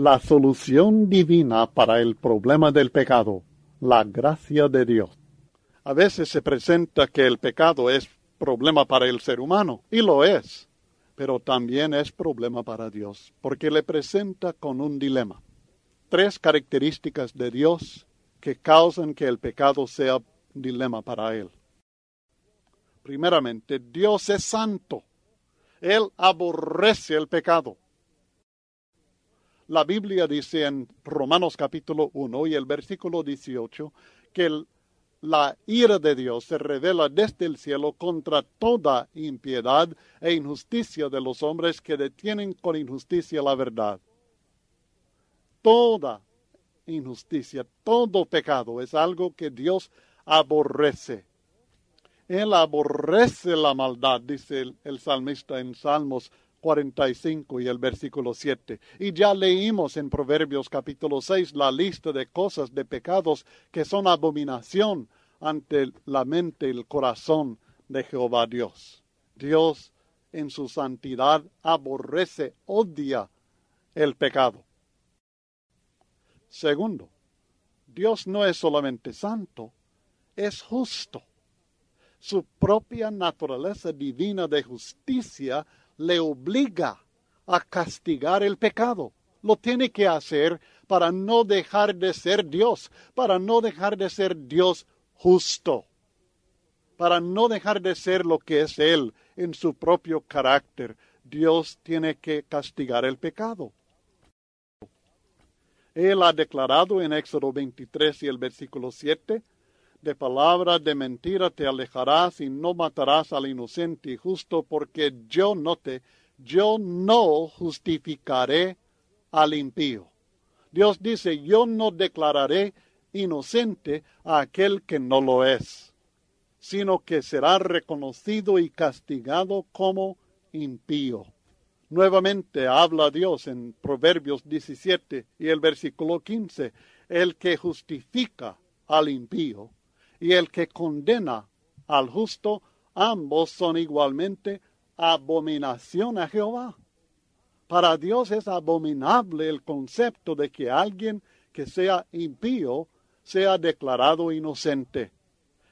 La solución divina para el problema del pecado, la gracia de Dios. A veces se presenta que el pecado es problema para el ser humano, y lo es, pero también es problema para Dios, porque le presenta con un dilema. Tres características de Dios que causan que el pecado sea dilema para él. Primeramente, Dios es santo. Él aborrece el pecado. La Biblia dice en Romanos capítulo 1 y el versículo 18 que la ira de Dios se revela desde el cielo contra toda impiedad e injusticia de los hombres que detienen con injusticia la verdad. Toda injusticia, todo pecado es algo que Dios aborrece. Él aborrece la maldad, dice el, salmista en Salmos 45 y el versículo 7. Y ya leímos en Proverbios capítulo 6 la lista de cosas, de pecados que son abominación ante la mente y el corazón de Jehová Dios. Dios en su santidad aborrece, odia el pecado. Segundo, Dios no es solamente santo, es justo. Su propia naturaleza divina de justicia le obliga a castigar el pecado. Lo tiene que hacer para no dejar de ser Dios, para no dejar de ser Dios justo, para no dejar de ser lo que es Él en su propio carácter. Dios tiene que castigar el pecado. Él ha declarado en Éxodo 23 y el versículo 7, de palabra de mentira te alejarás y no matarás al inocente y justo, porque yo no te, yo no justificaré al impío. Dios dice, yo no declararé inocente a aquel que no lo es, sino que será reconocido y castigado como impío. Nuevamente habla Dios en Proverbios 17 y el versículo 15, el que justifica al impío y el que condena al justo, ambos son igualmente abominación a Jehová. Para Dios es abominable el concepto de que alguien que sea impío sea declarado inocente.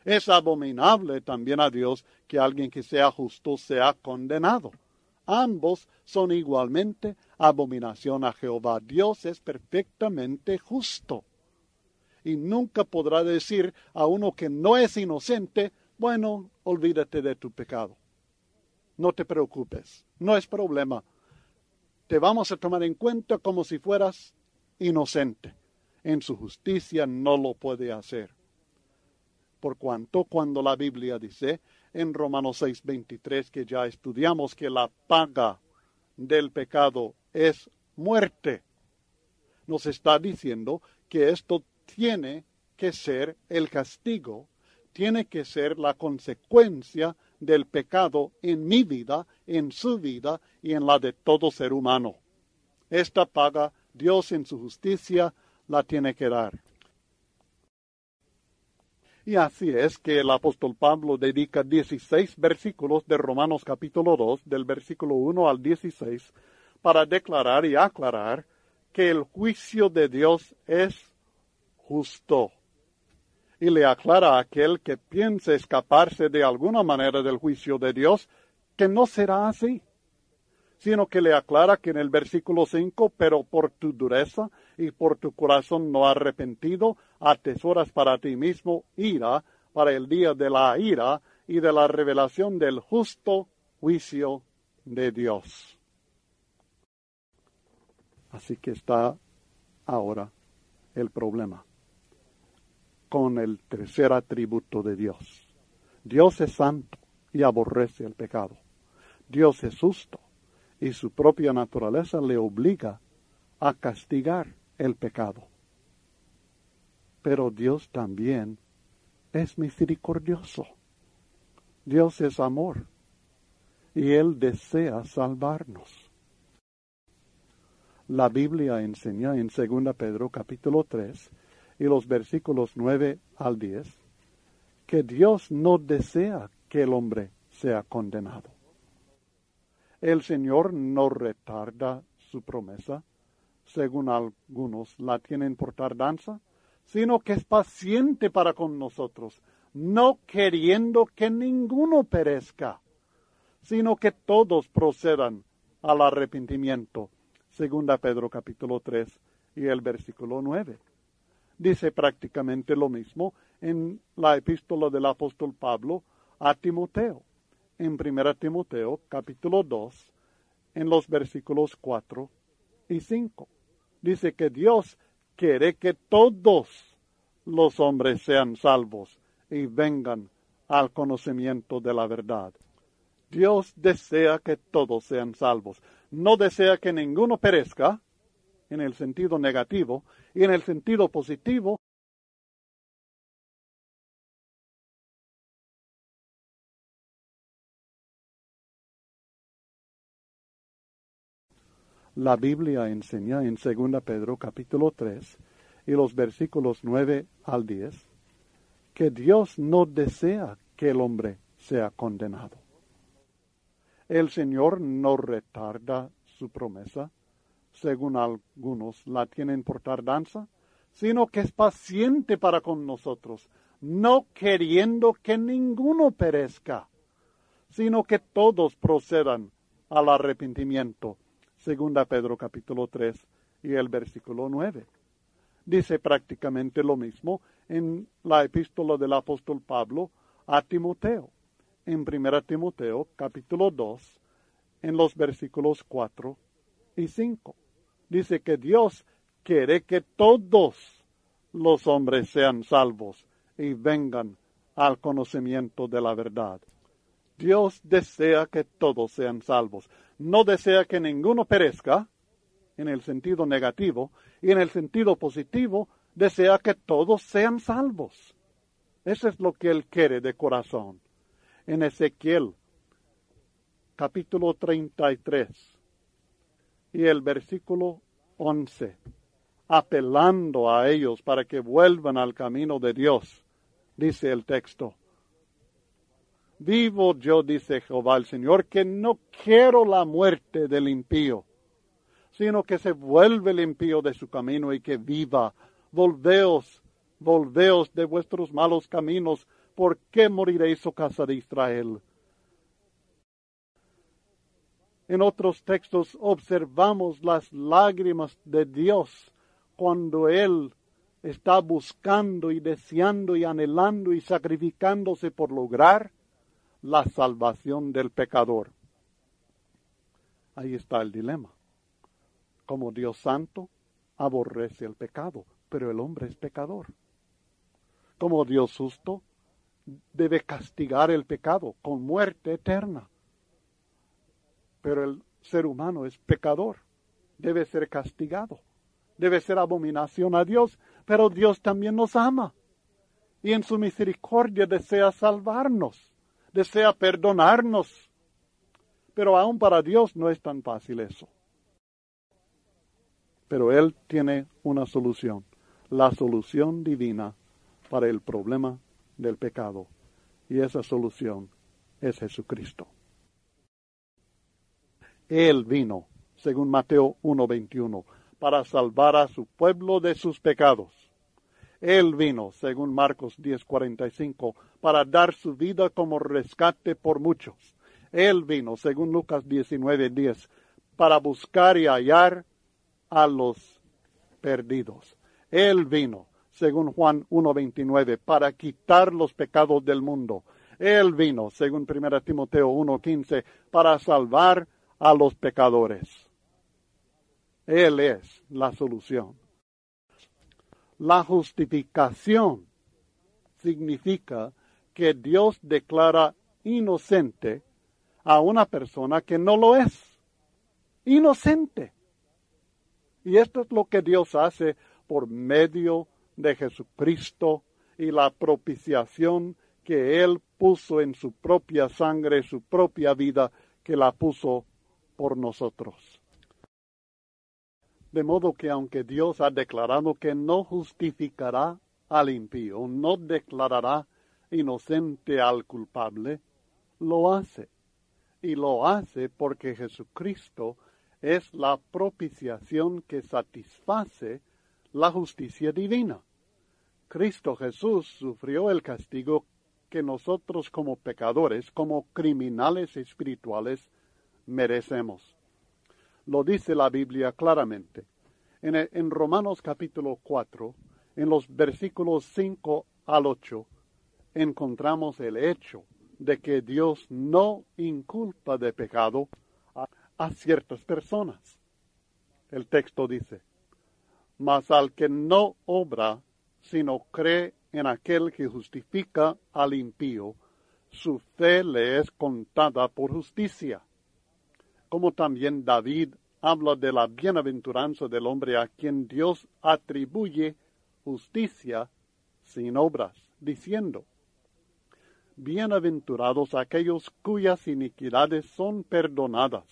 Es abominable también a Dios que alguien que sea justo sea condenado ambos son igualmente abominación a Jehová. Dios es perfectamente justo. Y nunca podrá decir a uno que no es inocente, bueno, olvídate de tu pecado. No te preocupes, no es problema. Te vamos a tomar en cuenta como si fueras inocente. En su justicia no lo puede hacer. Por cuanto cuando la Biblia dice, en Romanos 6:23 que ya estudiamos que la paga del pecado es muerte. Nos está diciendo que esto tiene que ser el castigo, tiene que ser la consecuencia del pecado en mi vida, en su vida y en la de todo ser humano. Esta paga Dios en su justicia la tiene que dar. Y así es que el apóstol Pablo dedica 16 versículos de Romanos capítulo 2, del versículo 1 al 16, para declarar y aclarar que el juicio de Dios es justo. Y le aclara a aquel que piense escaparse de alguna manera del juicio de Dios que no será así sino que le aclara que en el versículo 5, pero por tu dureza y por tu corazón no arrepentido, atesoras para ti mismo ira para el día de la ira y de la revelación del justo juicio de Dios. Así que está ahora el problema con el tercer atributo de Dios. Dios es santo y aborrece el pecado. Dios es justo y su propia naturaleza le obliga a castigar el pecado. Pero Dios también es misericordioso. Dios es amor y Él desea salvarnos. La Biblia enseña en 2 Pedro capítulo 3 y los versículos 9 al 10 que Dios no desea que el hombre sea condenado el Señor no retarda su promesa, según algunos la tienen por tardanza, sino que es paciente para con nosotros, no queriendo que ninguno perezca, sino que todos procedan al arrepentimiento. Segunda Pedro capítulo 3 y el versículo 9. Dice prácticamente lo mismo en la epístola del apóstol Pablo a Timoteo, en Primera Timoteo capítulo 2, en los versículos 4 y 5. Dice que Dios quiere que todos los hombres sean salvos y vengan al conocimiento de la verdad. Dios desea que todos sean salvos. No desea que ninguno perezca, en el sentido negativo, y en el sentido positivo, La Biblia enseña en 2 Pedro capítulo 3 y los versículos 9 al 10 que Dios no desea que el hombre sea condenado. El Señor no retarda su promesa, según algunos la tienen por tardanza, sino que es paciente para con nosotros, no queriendo que ninguno perezca, sino que todos procedan al arrepentimiento Segunda Pedro capítulo 3 y el versículo 9. Dice prácticamente lo mismo en la epístola del apóstol Pablo a Timoteo, en Primera Timoteo capítulo 2, en los versículos 4 y 5. Dice que Dios quiere que todos los hombres sean salvos y vengan al conocimiento de la verdad. Dios desea que todos sean salvos no desea que ninguno perezca, en el sentido negativo, y en el sentido positivo, desea que todos sean salvos. Eso es lo que Él quiere de corazón. En Ezequiel, capítulo 33, y el versículo 11, apelando a ellos para que vuelvan al camino de Dios, dice el texto. Vivo yo, dice Jehová el Señor, que no quiero la muerte del impío, sino que se vuelve el impío de su camino y que viva. Volveos, volveos de vuestros malos caminos, ¿por qué moriréis, oh casa de Israel? En otros textos observamos las lágrimas de Dios cuando Él está buscando y deseando y anhelando y sacrificándose por lograr la salvación del pecador. Ahí está el dilema. Como Dios santo, aborrece el pecado, pero el hombre es pecador. Como Dios justo, debe castigar el pecado con muerte eterna. Pero el ser humano es pecador, debe ser castigado, debe ser abominación a Dios, pero Dios también nos ama y en su misericordia desea salvarnos desea perdonarnos. Pero aún para Dios no es tan fácil eso. Pero Él tiene una solución, la solución divina para el problema del pecado. Y esa solución es Jesucristo. Él vino, según Mateo 1:21, para salvar a su pueblo de sus pecados él vino, según Marcos 10:45, para dar su vida como rescate por muchos. Él vino, según Lucas 19:10, para buscar y hallar a los perdidos. Él vino, según Juan 1:29, para quitar los pecados del mundo. Él vino, según 1 Timoteo 1:15, para salvar a los pecadores. Él es la solución. La justificación significa que Dios declara inocente a una persona que no lo es. Inocente. Y esto es lo que Dios hace por medio de Jesucristo y la propiciación que Él puso en su propia sangre, su propia vida, que la puso por nosotros. De modo que aunque Dios ha declarado que no justificará al impío, no declarará inocente al culpable, lo hace. Y lo hace porque Jesucristo es la propiciación que satisface la justicia divina. Cristo Jesús sufrió el castigo que nosotros como pecadores, como criminales espirituales, merecemos. Lo dice la Biblia claramente. En, Romanos capítulo 4, en los versículos 5 al 8, encontramos el hecho de que Dios no inculpa de pecado a, ciertas personas. El texto dice, mas al que no obra, sino cree en aquel que justifica al impío, su fe le es contada por justicia. Como también David habla de la bienaventuranza del hombre a quien Dios atribuye justicia sin obras, diciendo, Bienaventurados aquellos cuyas iniquidades son perdonadas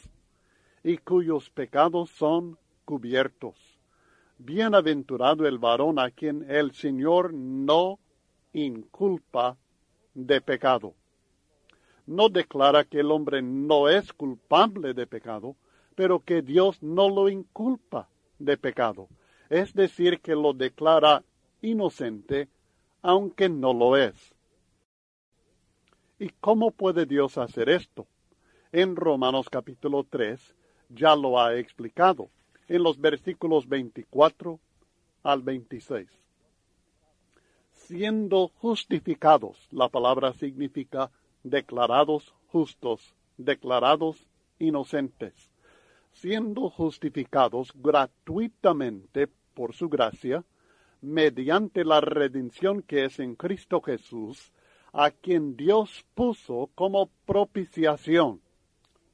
y cuyos pecados son cubiertos. Bienaventurado el varón a quien el Señor no inculpa de pecado. No declara que el hombre no es culpable de pecado, pero que Dios no lo inculpa de pecado. Es decir, que lo declara inocente, aunque no lo es. ¿Y cómo puede Dios hacer esto? En Romanos capítulo 3 ya lo ha explicado, en los versículos 24 al 26. Siendo justificados, la palabra significa declarados justos, declarados inocentes, siendo justificados gratuitamente por su gracia, mediante la redención que es en Cristo Jesús, a quien Dios puso como propiciación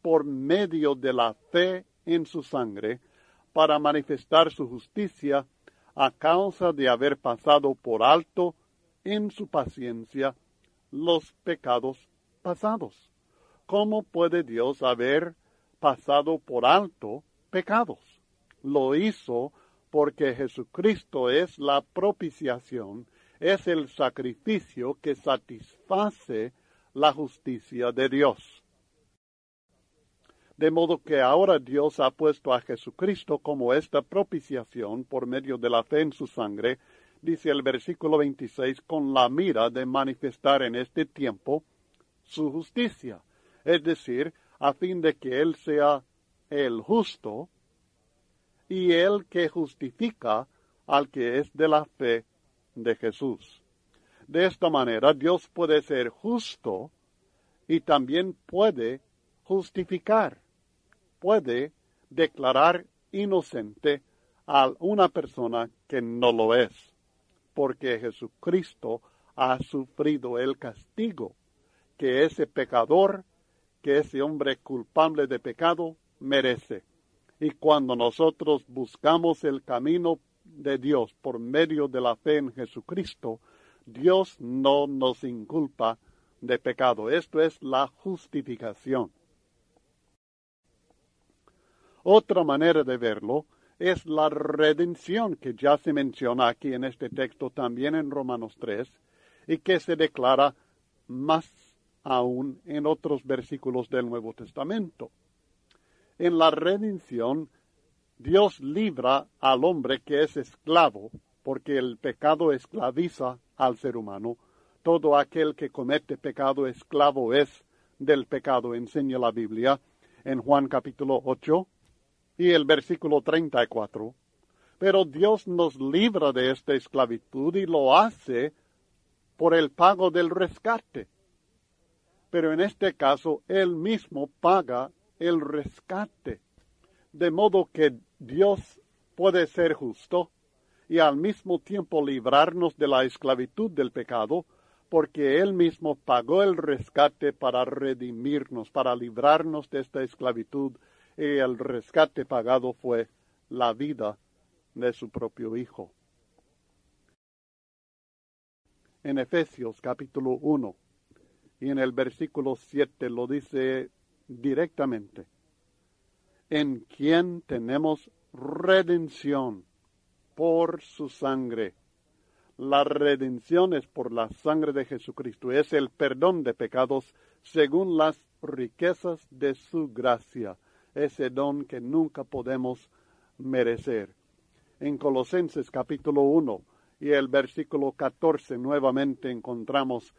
por medio de la fe en su sangre, para manifestar su justicia a causa de haber pasado por alto en su paciencia los pecados pasados. ¿Cómo puede Dios haber pasado por alto pecados? Lo hizo porque Jesucristo es la propiciación es el sacrificio que satisface la justicia de Dios. De modo que ahora Dios ha puesto a Jesucristo como esta propiciación por medio de la fe en su sangre, dice el versículo 26, con la mira de manifestar en este tiempo su justicia, es decir, a fin de que Él sea el justo y el que justifica al que es de la fe de Jesús. De esta manera Dios puede ser justo y también puede justificar, puede declarar inocente a una persona que no lo es, porque Jesucristo ha sufrido el castigo que ese pecador, que ese hombre culpable de pecado merece. Y cuando nosotros buscamos el camino de Dios por medio de la fe en Jesucristo, Dios no nos inculpa de pecado. Esto es la justificación. Otra manera de verlo es la redención que ya se menciona aquí en este texto también en Romanos 3 y que se declara más aún en otros versículos del Nuevo Testamento. En la redención Dios libra al hombre que es esclavo, porque el pecado esclaviza al ser humano. Todo aquel que comete pecado esclavo es del pecado, enseña la Biblia en Juan capítulo 8 y el versículo 34. Pero Dios nos libra de esta esclavitud y lo hace por el pago del rescate. Pero en este caso, Él mismo paga el rescate. De modo que Dios puede ser justo y al mismo tiempo librarnos de la esclavitud del pecado, porque Él mismo pagó el rescate para redimirnos, para librarnos de esta esclavitud, y el rescate pagado fue la vida de su propio Hijo. En Efesios capítulo 1 y en el versículo 7 lo dice directamente en quien tenemos redención por su sangre. La redención es por la sangre de Jesucristo, es el perdón de pecados según las riquezas de su gracia. ese don que nunca podemos merecer. En Colosenses capítulo 1 y el versículo 14 nuevamente encontramos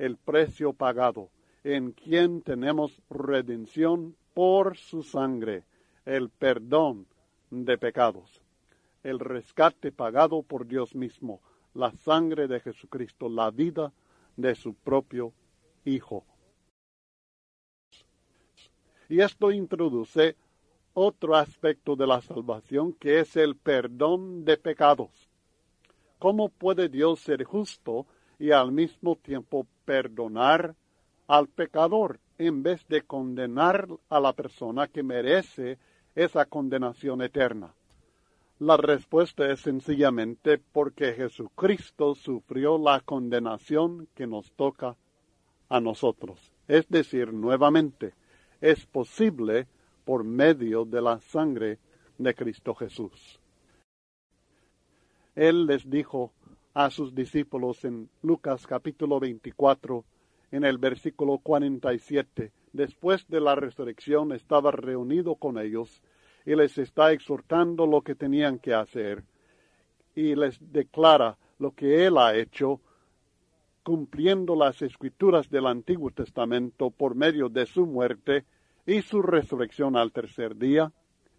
el precio pagado, en quien tenemos redención por su sangre, el perdón de pecados, el rescate pagado por Dios mismo, la sangre de Jesucristo, la vida de su propio Hijo. Y esto introduce otro aspecto de la salvación que es el perdón de pecados. ¿Cómo puede Dios ser justo y al mismo tiempo perdonar al pecador en vez de condenar a la persona que merece esa condenación eterna? La respuesta es sencillamente porque Jesucristo sufrió la condenación que nos toca a nosotros. Es decir, nuevamente, es posible por medio de la sangre de Cristo Jesús. Él les dijo a sus discípulos en Lucas capítulo 24, en el versículo 47, después de la resurrección estaba reunido con ellos y les está exhortando lo que tenían que hacer. Y les declara lo que Él ha hecho cumpliendo las escrituras del Antiguo Testamento por medio de su muerte y su resurrección al tercer día,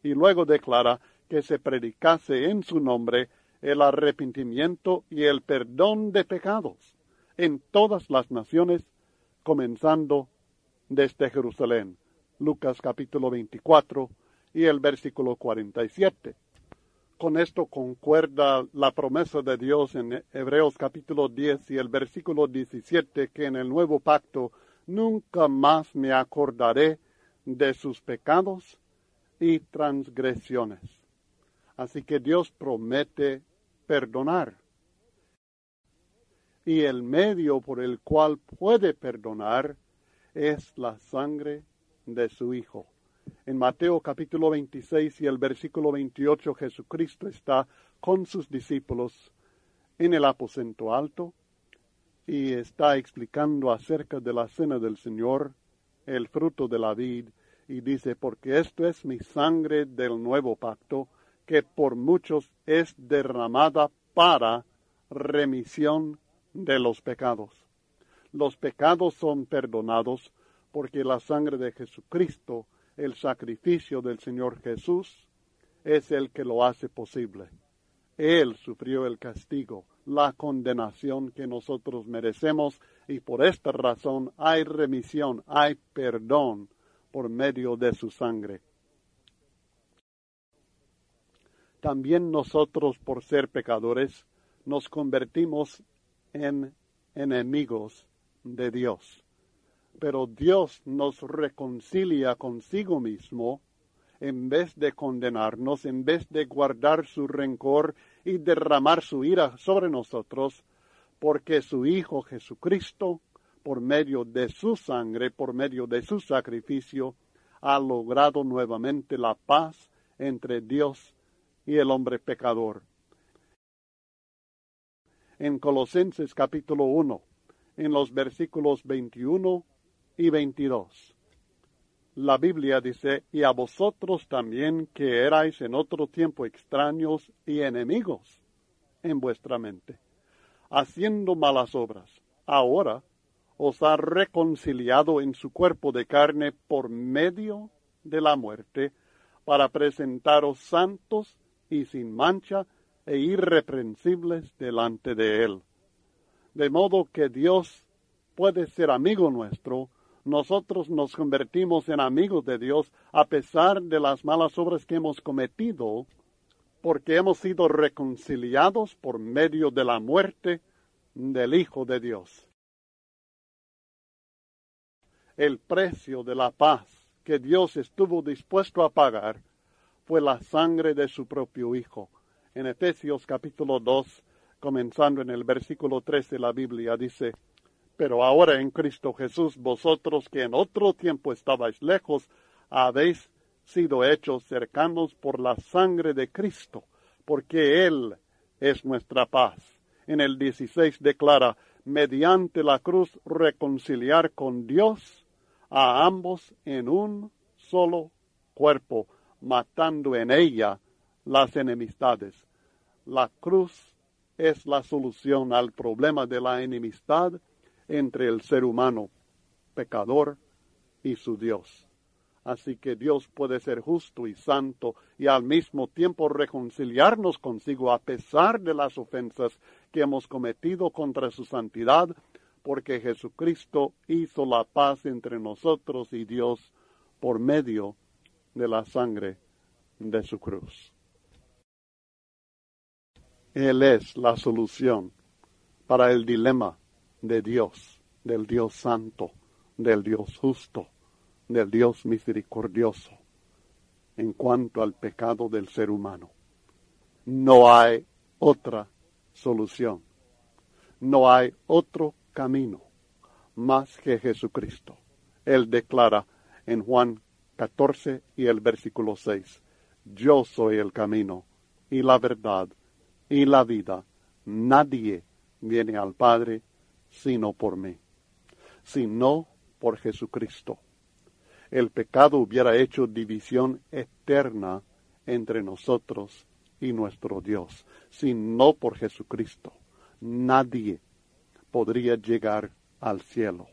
y luego declara que se predicase en su nombre el arrepentimiento y el perdón de pecados en todas las naciones, comenzando desde Jerusalén. Lucas capítulo 24 y el versículo 47. Con esto concuerda la promesa de Dios en Hebreos capítulo 10 y el versículo 17 que en el nuevo pacto nunca más me acordaré de sus pecados y transgresiones. Así que Dios promete perdonar. Y el medio por el cual puede perdonar es la sangre de su Hijo. En Mateo capítulo 26 y el versículo 28 Jesucristo está con sus discípulos en el aposento alto y está explicando acerca de la cena del Señor el fruto de la vid, y dice, porque esto es mi sangre del nuevo pacto, que por muchos es derramada para remisión de los pecados. Los pecados son perdonados porque la sangre de Jesucristo, el sacrificio del Señor Jesús, es el que lo hace posible. Él sufrió el castigo, la condenación que nosotros merecemos y por esta razón hay remisión, hay perdón por medio de su sangre. También nosotros, por ser pecadores, nos convertimos en enemigos de Dios. Pero Dios nos reconcilia consigo mismo en vez de condenarnos, en vez de guardar su rencor y derramar su ira sobre nosotros, porque su Hijo Jesucristo, por medio de su sangre, por medio de su sacrificio, ha logrado nuevamente la paz entre Dios y el hombre pecador. En Colosenses capítulo 1, en los versículos 21 y 22. La Biblia dice, y a vosotros también que erais en otro tiempo extraños y enemigos en vuestra mente, haciendo malas obras. Ahora os ha reconciliado en su cuerpo de carne por medio de la muerte, para presentaros santos y sin mancha e irreprensibles delante de él. De modo que Dios puede ser amigo nuestro, nosotros nos convertimos en amigos de Dios a pesar de las malas obras que hemos cometido, porque hemos sido reconciliados por medio de la muerte del Hijo de Dios. El precio de la paz que Dios estuvo dispuesto a pagar fue la sangre de su propio Hijo. En Efesios capítulo 2, comenzando en el versículo 13, la Biblia dice, pero ahora en Cristo Jesús, vosotros que en otro tiempo estabais lejos, habéis sido hechos cercanos por la sangre de Cristo, porque Él es nuestra paz. En el 16 declara, mediante la cruz reconciliar con Dios a ambos en un solo cuerpo, matando en ella las enemistades. La cruz es la solución al problema de la enemistad entre el ser humano pecador y su Dios. Así que Dios puede ser justo y santo y al mismo tiempo reconciliarnos consigo a pesar de las ofensas que hemos cometido contra su santidad, porque Jesucristo hizo la paz entre nosotros y Dios por medio de la sangre de su cruz. Él es la solución para el dilema de Dios, del Dios santo, del Dios justo, del Dios misericordioso en cuanto al pecado del ser humano. No hay otra solución. No hay otro camino más que Jesucristo. Él declara en Juan 14 y el versículo 6, Yo soy el camino y la verdad y la vida. Nadie viene al Padre sino por mí, sino por Jesucristo. El pecado hubiera hecho división eterna entre nosotros y nuestro Dios, sino por Jesucristo. Nadie podría llegar al cielo.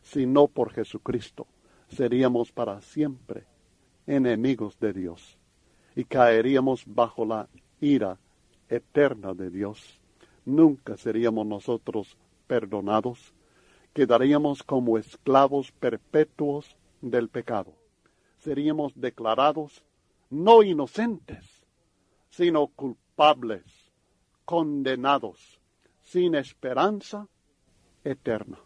Si no por Jesucristo, seríamos para siempre enemigos de Dios y caeríamos bajo la ira eterna de Dios. Nunca seríamos nosotros perdonados, quedaríamos como esclavos perpetuos del pecado. Seríamos declarados no inocentes, sino culpables, condenados, sin esperanza eterna.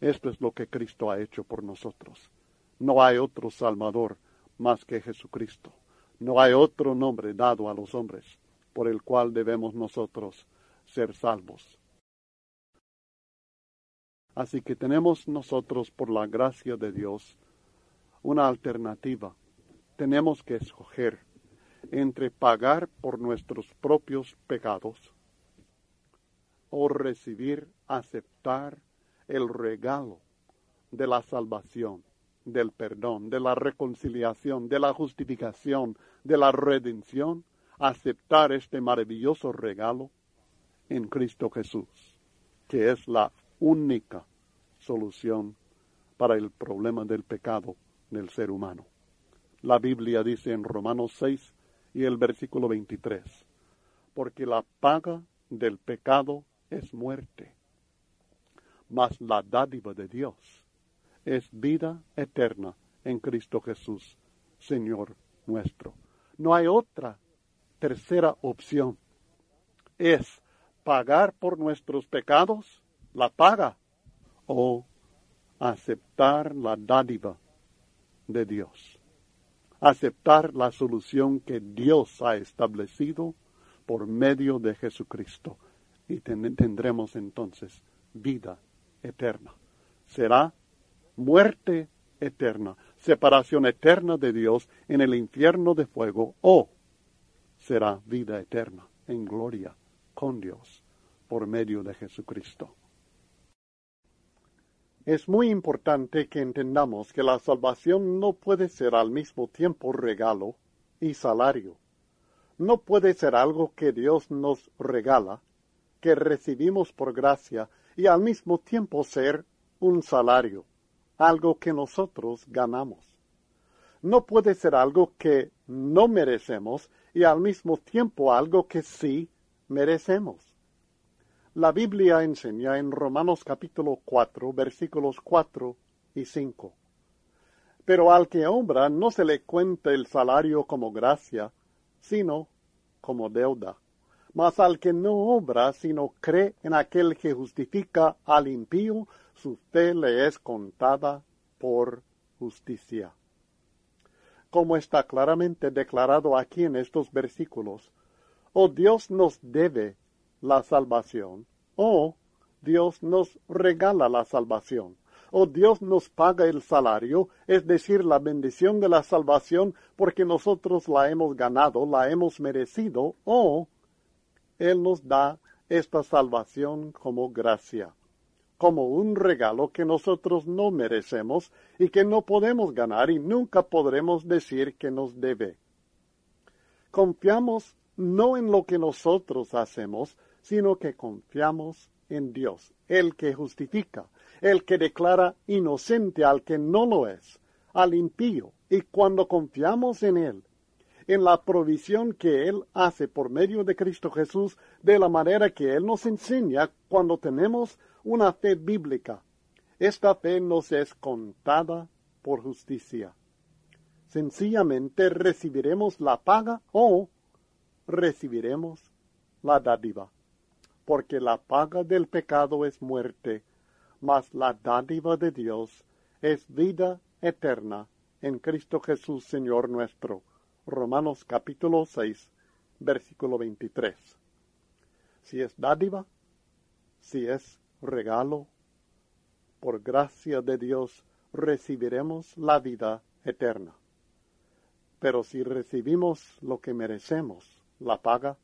Esto es lo que Cristo ha hecho por nosotros. No hay otro Salvador más que Jesucristo. No hay otro nombre dado a los hombres por el cual debemos nosotros ser salvos. Así que tenemos nosotros, por la gracia de Dios, una alternativa. Tenemos que escoger entre pagar por nuestros propios pecados o recibir, aceptar el regalo de la salvación, del perdón, de la reconciliación, de la justificación, de la redención, aceptar este maravilloso regalo en Cristo Jesús, que es la única solución para el problema del pecado del ser humano. La Biblia dice en Romanos 6 y el versículo 23, porque la paga del pecado es muerte, mas la dádiva de Dios es vida eterna en Cristo Jesús, Señor nuestro. No hay otra tercera opción. Es pagar por nuestros pecados, la paga, o aceptar la dádiva de Dios. Aceptar la solución que Dios ha establecido por medio de Jesucristo y tendremos entonces vida eterna. Será muerte eterna, separación eterna de Dios en el infierno de fuego o será vida eterna en gloria con Dios por medio de Jesucristo. Es muy importante que entendamos que la salvación no puede ser al mismo tiempo regalo y salario. No puede ser algo que Dios nos regala que recibimos por gracia y al mismo tiempo ser un salario, algo que nosotros ganamos. No puede ser algo que no merecemos y al mismo tiempo algo que sí merecemos. La Biblia enseña en Romanos capítulo 4 versículos 4 y 5. Pero al que obra no se le cuenta el salario como gracia, sino como deuda. Mas al que no obra, sino cree en aquel que justifica al impío, su fe le es contada por justicia. Como está claramente declarado aquí en estos versículos, o Dios nos debe la salvación, o Dios nos regala la salvación, o Dios nos paga el salario, es decir, la bendición de la salvación porque nosotros la hemos ganado, la hemos merecido, o él nos da esta salvación como gracia, como un regalo que nosotros no merecemos y que no podemos ganar y nunca podremos decir que nos debe. Confiamos no en lo que nosotros hacemos, sino que confiamos en Dios, el que justifica, el que declara inocente al que no lo es, al impío, y cuando confiamos en Él, en la provisión que Él hace por medio de Cristo Jesús, de la manera que Él nos enseña cuando tenemos una fe bíblica. Esta fe nos es contada por justicia. Sencillamente recibiremos la paga o recibiremos la dádiva, porque la paga del pecado es muerte, mas la dádiva de Dios es vida eterna en Cristo Jesús Señor nuestro. Romanos capítulo 6, versículo 23. Si es dádiva, si es regalo, por gracia de Dios recibiremos la vida eterna. Pero si recibimos lo que merecemos, la paga,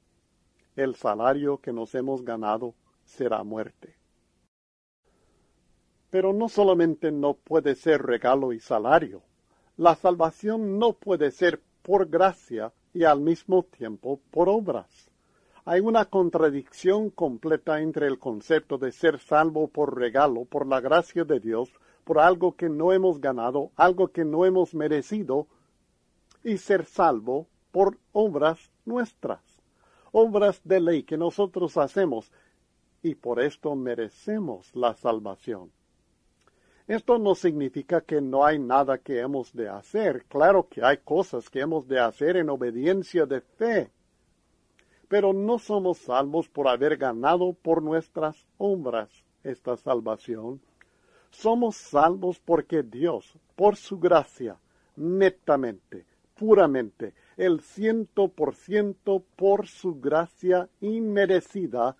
el salario que nos hemos ganado será muerte. Pero no solamente no puede ser regalo y salario, la salvación no puede ser por gracia y al mismo tiempo por obras. Hay una contradicción completa entre el concepto de ser salvo por regalo, por la gracia de Dios, por algo que no hemos ganado, algo que no hemos merecido, y ser salvo por obras nuestras, obras de ley que nosotros hacemos, y por esto merecemos la salvación. Esto no significa que no hay nada que hemos de hacer. Claro que hay cosas que hemos de hacer en obediencia de fe. Pero no somos salvos por haber ganado por nuestras obras esta salvación. Somos salvos porque Dios, por su gracia, netamente, puramente, el ciento por ciento por su gracia inmerecida,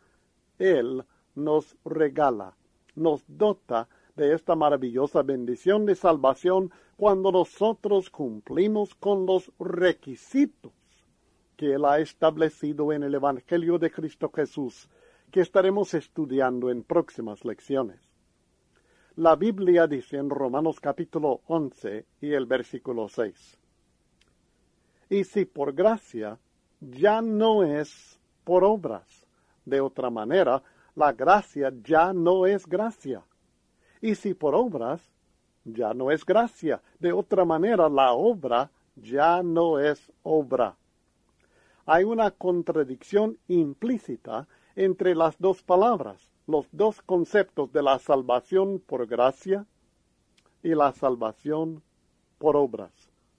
Él nos regala, nos dota de esta maravillosa bendición de salvación cuando nosotros cumplimos con los requisitos que Él ha establecido en el Evangelio de Cristo Jesús, que estaremos estudiando en próximas lecciones. La Biblia dice en Romanos capítulo 11 y el versículo 6. Y si por gracia, ya no es por obras. De otra manera, la gracia ya no es gracia. Y si por obras, ya no es gracia. De otra manera, la obra ya no es obra. Hay una contradicción implícita entre las dos palabras, los dos conceptos de la salvación por gracia y la salvación por obras.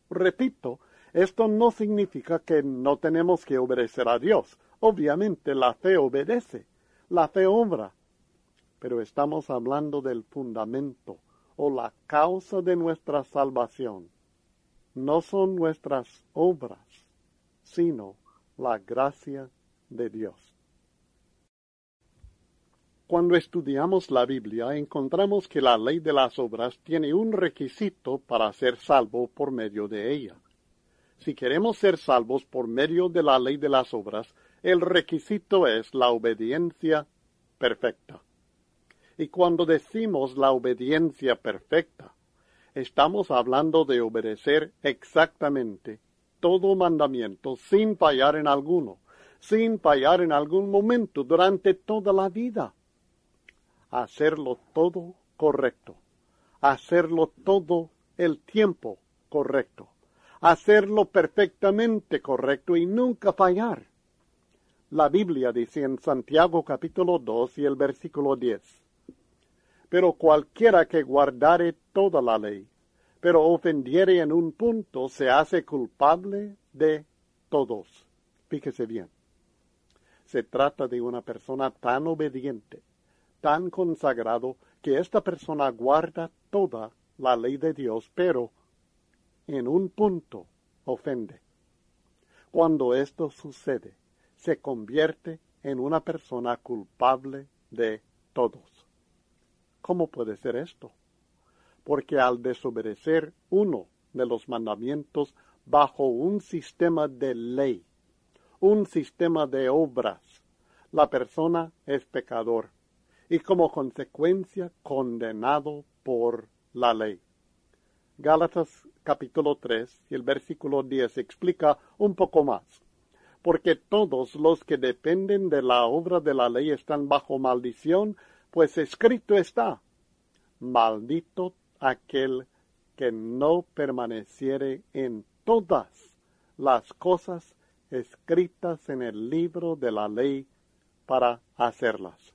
Repito, esto no significa que no tenemos que obedecer a Dios. Obviamente la fe obedece, la fe obra, pero estamos hablando del fundamento o la causa de nuestra salvación. No son nuestras obras, sino la gracia de Dios. Cuando estudiamos la Biblia encontramos que la ley de las obras tiene un requisito para ser salvo por medio de ella. Si queremos ser salvos por medio de la ley de las obras, el requisito es la obediencia perfecta. Y cuando decimos la obediencia perfecta, estamos hablando de obedecer exactamente todo mandamiento sin fallar en alguno, sin fallar en algún momento durante toda la vida. Hacerlo todo correcto, hacerlo todo el tiempo correcto, hacerlo perfectamente correcto y nunca fallar. La Biblia dice en Santiago capítulo 2 y el versículo 10, pero cualquiera que guardare toda la ley, pero ofendiere en un punto, se hace culpable de todos. Fíjese bien. Se trata de una persona tan obediente, tan consagrado, que esta persona guarda toda la ley de Dios, pero en un punto ofende. Cuando esto sucede, se convierte en una persona culpable de todos. ¿Cómo puede ser esto? Porque al desobedecer uno de los mandamientos bajo un sistema de ley, un sistema de obras, la persona es pecador y como consecuencia condenado por la ley. Gálatas capítulo 3 y el versículo 10 explica un poco más. Porque todos los que dependen de la obra de la ley están bajo maldición, pues escrito está, maldito aquel que no permaneciere en todas las cosas escritas en el libro de la ley para hacerlas.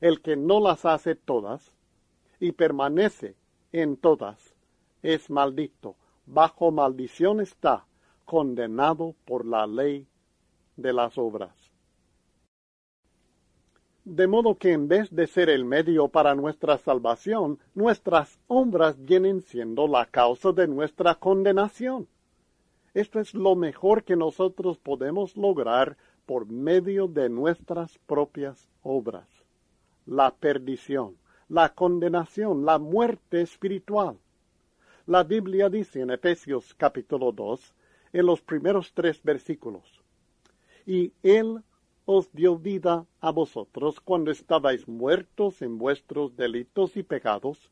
El que no las hace todas y permanece en todas es maldito, bajo maldición está, condenado por la ley de las obras. De modo que en vez de ser el medio para nuestra salvación, nuestras obras vienen siendo la causa de nuestra condenación. Esto es lo mejor que nosotros podemos lograr por medio de nuestras propias obras. La perdición, la condenación, la muerte espiritual. La Biblia dice en Efesios capítulo 2, en los primeros tres versículos, y Él os dio vida a vosotros cuando estabais muertos en vuestros delitos y pecados,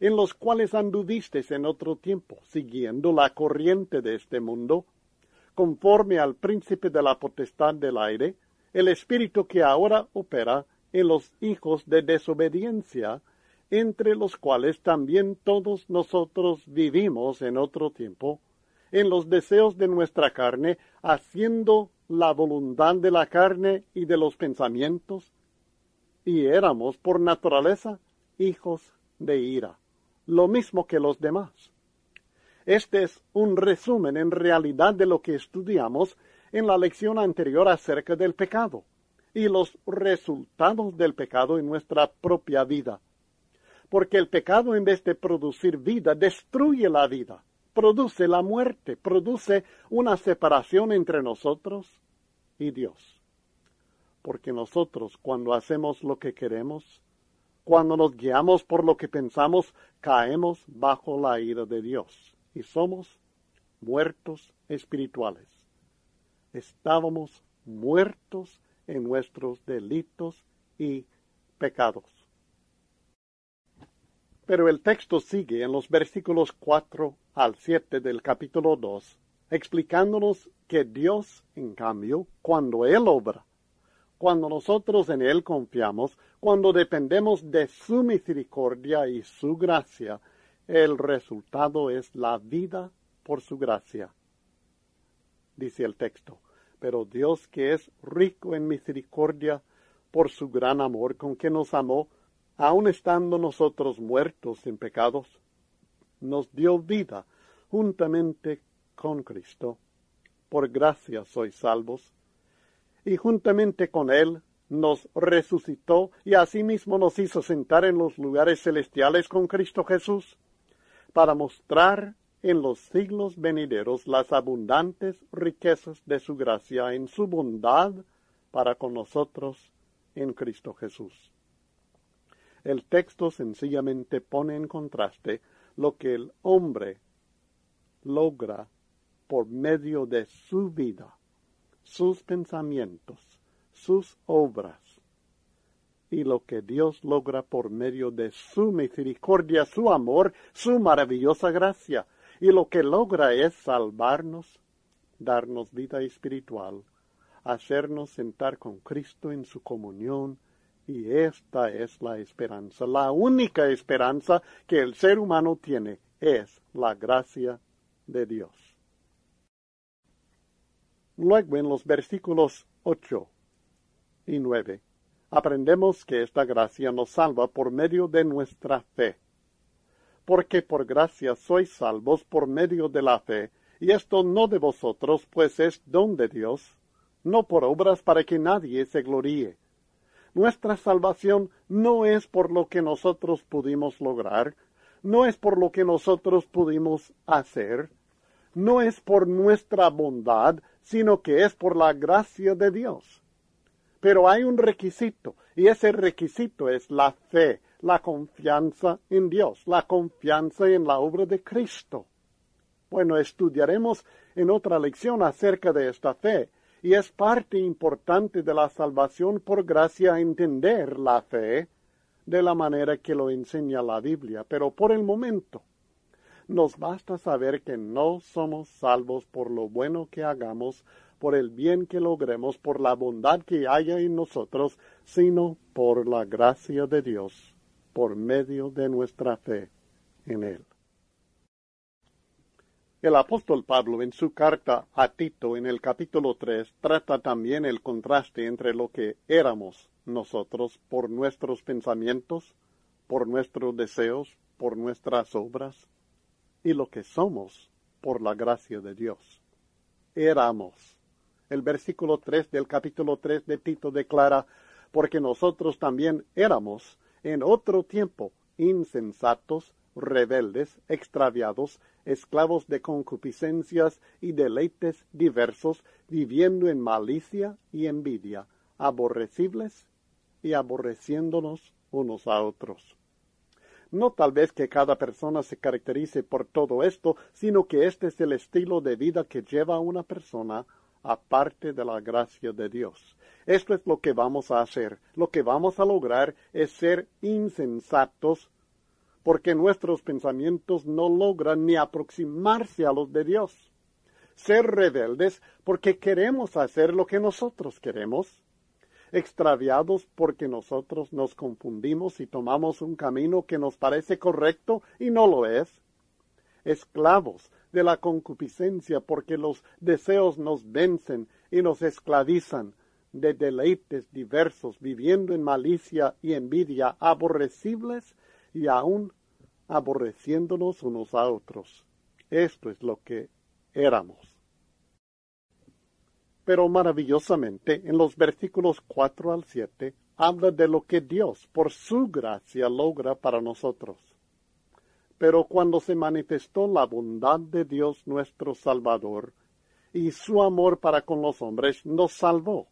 en los cuales anduvisteis en otro tiempo, siguiendo la corriente de este mundo, conforme al príncipe de la potestad del aire, el espíritu que ahora opera en los hijos de desobediencia, entre los cuales también todos nosotros vivimos en otro tiempo, en los deseos de nuestra carne, haciendo la voluntad de la carne y de los pensamientos, y éramos por naturaleza hijos de ira lo mismo que los demás. Este es un resumen en realidad de lo que estudiamos en la lección anterior acerca del pecado y los resultados del pecado en nuestra propia vida. Porque el pecado en vez de producir vida, destruye la vida, produce la muerte, produce una separación entre nosotros y Dios. Porque nosotros cuando hacemos lo que queremos, cuando nos guiamos por lo que pensamos, caemos bajo la ira de Dios y somos muertos espirituales. Estábamos muertos en nuestros delitos y pecados. Pero el texto sigue en los versículos 4 al 7 del capítulo 2, explicándonos que Dios, en cambio, cuando Él obra, cuando nosotros en Él confiamos, cuando dependemos de su misericordia y su gracia, el resultado es la vida por su gracia. Dice el texto, pero Dios que es rico en misericordia por su gran amor con que nos amó, aun estando nosotros muertos en pecados, nos dio vida juntamente con Cristo. Por gracia sois salvos y juntamente con él nos resucitó y asimismo nos hizo sentar en los lugares celestiales con Cristo Jesús, para mostrar en los siglos venideros las abundantes riquezas de su gracia en su bondad para con nosotros en Cristo Jesús. El texto sencillamente pone en contraste lo que el hombre logra por medio de su vida sus pensamientos, sus obras, y lo que Dios logra por medio de su misericordia, su amor, su maravillosa gracia, y lo que logra es salvarnos, darnos vida espiritual, hacernos sentar con Cristo en su comunión, y esta es la esperanza. La única esperanza que el ser humano tiene es la gracia de Dios. Luego en los versículos ocho y nueve aprendemos que esta gracia nos salva por medio de nuestra fe. Porque por gracia sois salvos por medio de la fe, y esto no de vosotros, pues es don de Dios, no por obras para que nadie se gloríe. Nuestra salvación no es por lo que nosotros pudimos lograr, no es por lo que nosotros pudimos hacer, no es por nuestra bondad, sino que es por la gracia de Dios. Pero hay un requisito, y ese requisito es la fe, la confianza en Dios, la confianza en la obra de Cristo. Bueno, estudiaremos en otra lección acerca de esta fe, y es parte importante de la salvación por gracia entender la fe, de la manera que lo enseña la Biblia, pero por el momento nos basta saber que no somos salvos por lo bueno que hagamos, por el bien que logremos, por la bondad que haya en nosotros, sino por la gracia de Dios, por medio de nuestra fe en Él. El apóstol Pablo en su carta a Tito en el capítulo 3 trata también el contraste entre lo que éramos nosotros por nuestros pensamientos, por nuestros deseos, por nuestras obras, y lo que somos por la gracia de Dios. Éramos. El versículo 3 del capítulo 3 de Tito declara, porque nosotros también éramos en otro tiempo insensatos, rebeldes, extraviados, esclavos de concupiscencias y deleites diversos, viviendo en malicia y envidia, aborrecibles y aborreciéndonos unos a otros. No tal vez que cada persona se caracterice por todo esto, sino que este es el estilo de vida que lleva una persona aparte de la gracia de Dios. Esto es lo que vamos a hacer. Lo que vamos a lograr es ser insensatos porque nuestros pensamientos no logran ni aproximarse a los de Dios. Ser rebeldes porque queremos hacer lo que nosotros queremos. Extraviados porque nosotros nos confundimos y tomamos un camino que nos parece correcto y no lo es. Esclavos de la concupiscencia porque los deseos nos vencen y nos esclavizan de deleites diversos, viviendo en malicia y envidia, aborrecibles y aún aborreciéndonos unos a otros. Esto es lo que éramos. Pero maravillosamente, en los versículos 4 al 7, habla de lo que Dios, por su gracia, logra para nosotros. Pero cuando se manifestó la bondad de Dios nuestro Salvador y su amor para con los hombres, nos salvó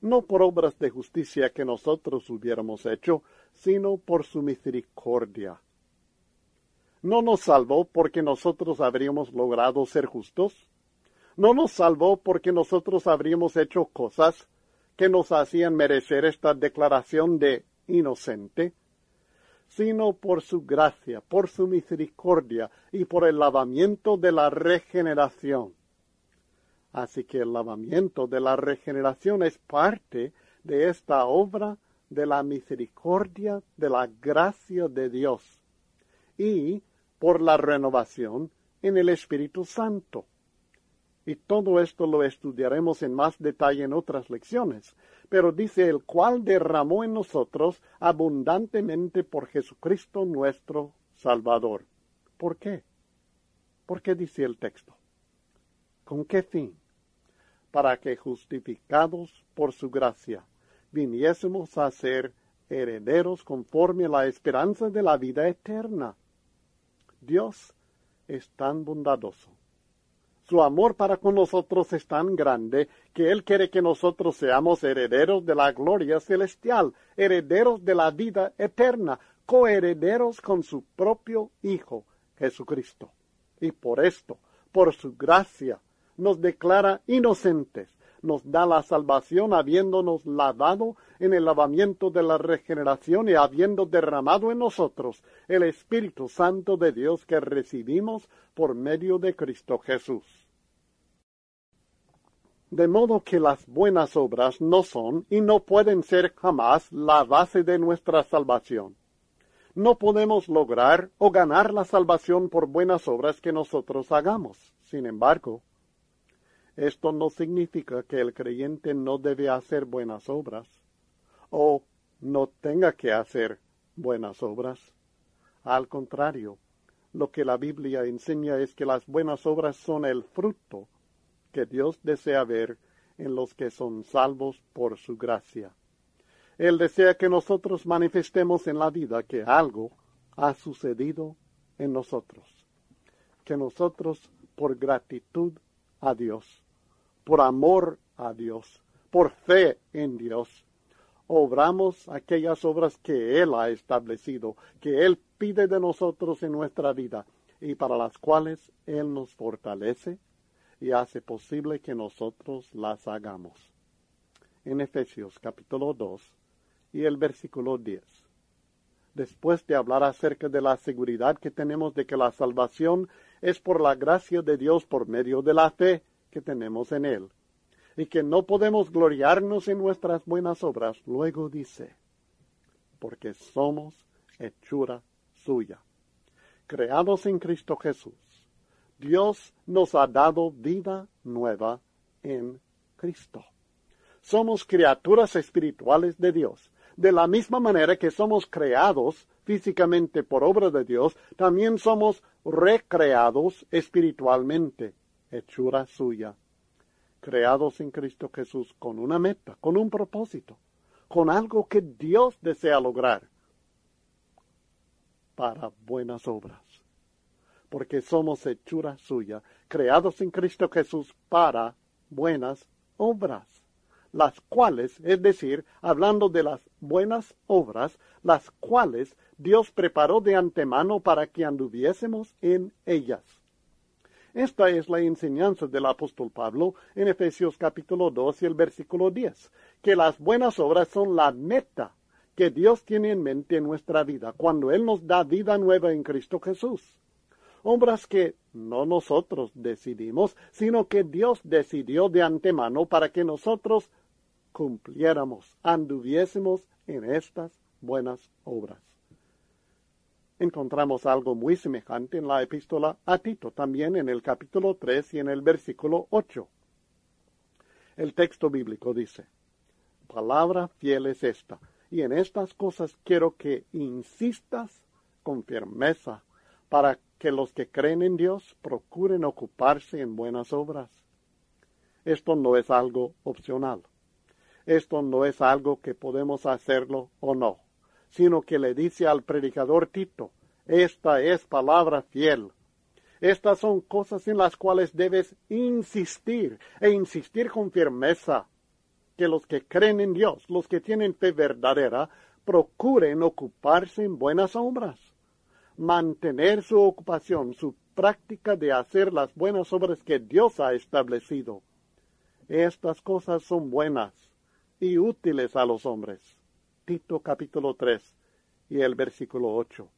no por obras de justicia que nosotros hubiéramos hecho, sino por su misericordia. No nos salvó porque nosotros habríamos logrado ser justos. No nos salvó porque nosotros habríamos hecho cosas que nos hacían merecer esta declaración de inocente, sino por su gracia, por su misericordia y por el lavamiento de la regeneración Así que el lavamiento de la regeneración es parte de esta obra de la misericordia, de la gracia de Dios y por la renovación en el Espíritu Santo. Y todo esto lo estudiaremos en más detalle en otras lecciones. Pero dice el cual derramó en nosotros abundantemente por Jesucristo nuestro Salvador. ¿Por qué? ¿Por qué dice el texto? ¿Con qué fin? Para que justificados por su gracia viniésemos a ser herederos conforme a la esperanza de la vida eterna. Dios es tan bondadoso. Su amor para con nosotros es tan grande que Él quiere que nosotros seamos herederos de la gloria celestial, herederos de la vida eterna, coherederos con su propio Hijo, Jesucristo. Y por esto, por su gracia, nos declara inocentes, nos da la salvación habiéndonos lavado en el lavamiento de la regeneración y habiendo derramado en nosotros el Espíritu Santo de Dios que recibimos por medio de Cristo Jesús. De modo que las buenas obras no son y no pueden ser jamás la base de nuestra salvación. No podemos lograr o ganar la salvación por buenas obras que nosotros hagamos. Sin embargo, esto no significa que el creyente no debe hacer buenas obras o no tenga que hacer buenas obras. Al contrario, lo que la Biblia enseña es que las buenas obras son el fruto que Dios desea ver en los que son salvos por su gracia. Él desea que nosotros manifestemos en la vida que algo ha sucedido en nosotros, que nosotros, por gratitud a Dios, por amor a Dios, por fe en Dios, obramos aquellas obras que Él ha establecido, que Él pide de nosotros en nuestra vida y para las cuales Él nos fortalece y hace posible que nosotros las hagamos. En Efesios capítulo 2 y el versículo 10. después de hablar acerca de la seguridad que tenemos de que la salvación es por la gracia de Dios por medio de la fe que tenemos en Él, y que no podemos gloriarnos en nuestras buenas obras, luego dice, porque somos hechura suya, creados en Cristo Jesús. Dios nos ha dado vida nueva en Cristo. Somos criaturas espirituales de Dios. De la misma manera que somos creados físicamente por obra de Dios, también somos recreados espiritualmente, hechura suya, creados en Cristo Jesús con una meta, con un propósito, con algo que Dios desea lograr para buenas obras, porque somos hechura suya, creados en Cristo Jesús para buenas obras, las cuales, es decir, hablando de las buenas obras, las cuales Dios preparó de antemano para que anduviésemos en ellas. Esta es la enseñanza del apóstol Pablo en Efesios capítulo 2 y el versículo 10, que las buenas obras son la meta que Dios tiene en mente en nuestra vida cuando Él nos da vida nueva en Cristo Jesús. Obras que no nosotros decidimos, sino que Dios decidió de antemano para que nosotros cumpliéramos, anduviésemos en estas buenas obras. Encontramos algo muy semejante en la epístola a Tito, también en el capítulo 3 y en el versículo 8. El texto bíblico dice, Palabra fiel es esta, y en estas cosas quiero que insistas con firmeza para que los que creen en Dios procuren ocuparse en buenas obras. Esto no es algo opcional. Esto no es algo que podemos hacerlo o no, sino que le dice al predicador Tito, esta es palabra fiel. Estas son cosas en las cuales debes insistir e insistir con firmeza que los que creen en Dios, los que tienen fe verdadera, procuren ocuparse en buenas obras, mantener su ocupación, su práctica de hacer las buenas obras que Dios ha establecido. Estas cosas son buenas y útiles a los hombres. Capítulo 3 y el versículo 8.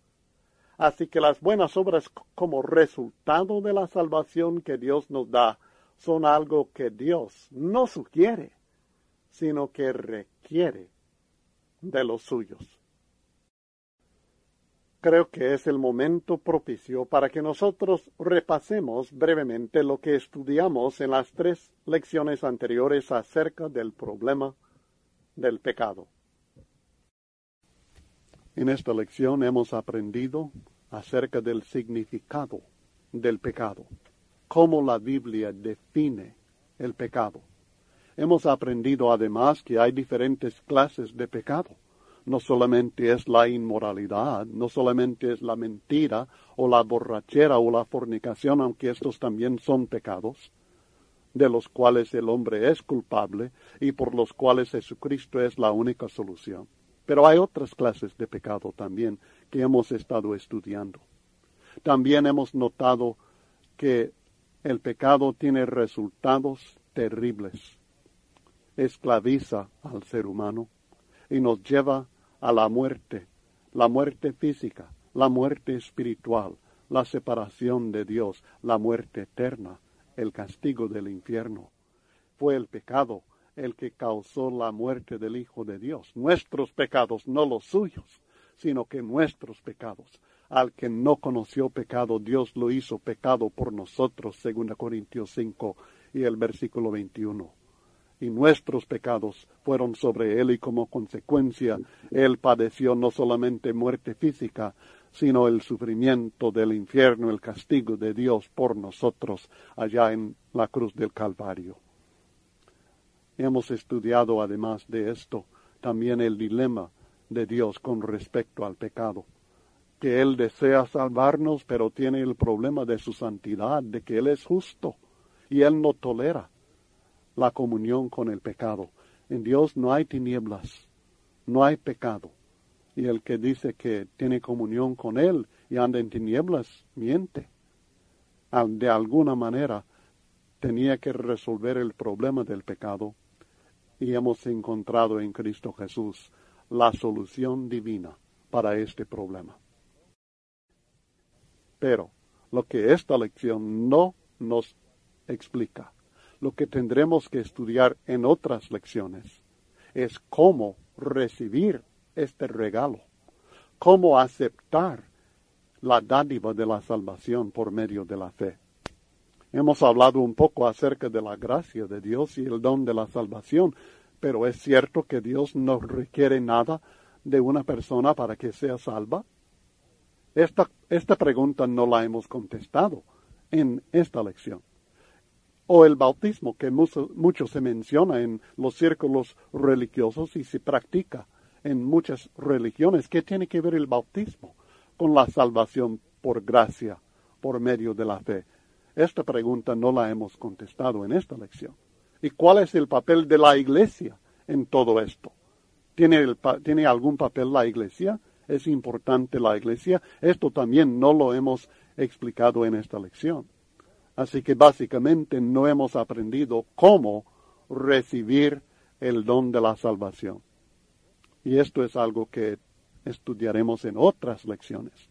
Así que las buenas obras como resultado de la salvación que Dios nos da son algo que Dios no sugiere, sino que requiere de los suyos. Creo que es el momento propicio para que nosotros repasemos brevemente lo que estudiamos en las tres lecciones anteriores acerca del problema del pecado. En esta lección hemos aprendido acerca del significado del pecado, cómo la Biblia define el pecado. Hemos aprendido además que hay diferentes clases de pecado. No solamente es la inmoralidad, no solamente es la mentira o la borrachera o la fornicación, aunque estos también son pecados, de los cuales el hombre es culpable y por los cuales Jesucristo es la única solución. Pero hay otras clases de pecado también que hemos estado estudiando. También hemos notado que el pecado tiene resultados terribles esclaviza al ser humano y nos lleva a la muerte, la muerte física, la muerte espiritual, la separación de Dios, la muerte eterna, el castigo del infierno. Fue el pecado el que causó la muerte del Hijo de Dios. Nuestros pecados, no los suyos, sino que nuestros pecados. Al que no conoció pecado, Dios lo hizo pecado por nosotros, según Corintios 5 y el versículo 21 y nuestros pecados fueron sobre él y como consecuencia él padeció no solamente muerte física, sino el sufrimiento del infierno, el castigo de Dios por nosotros allá en la cruz del Calvario. Hemos estudiado además de esto también el dilema de Dios con respecto al pecado, que Él desea salvarnos, pero tiene el problema de su santidad, de que Él es justo y Él no tolera la comunión con el pecado. En Dios no hay tinieblas, no hay pecado. Y el que dice que tiene comunión con Él y anda en tinieblas, miente. De alguna manera tenía que resolver el problema del pecado y hemos encontrado en Cristo Jesús la solución divina para este problema. Pero lo que esta lección no nos explica, lo que tendremos que estudiar en otras lecciones, es cómo recibir este regalo, cómo aceptar la dádiva de la salvación por medio de la fe. Hemos hablado un poco acerca de la gracia de Dios y el don de la salvación, pero es cierto que Dios no requiere nada de una persona para que sea salva. Esta, esta pregunta no la hemos contestado en esta lección. O el bautismo, que mucho, mucho se menciona en los círculos religiosos y se practica en muchas religiones. ¿Qué tiene que ver el bautismo con la salvación por gracia, por medio de la fe? Esta pregunta no la hemos contestado en esta lección. ¿Y cuál es el papel de la iglesia en todo esto? ¿Tiene, ¿Tiene algún papel la iglesia? ¿Es importante la iglesia? Esto también no lo hemos explicado en esta lección. Así que básicamente no hemos aprendido cómo recibir el don de la salvación. Y esto es algo que estudiaremos en otras lecciones.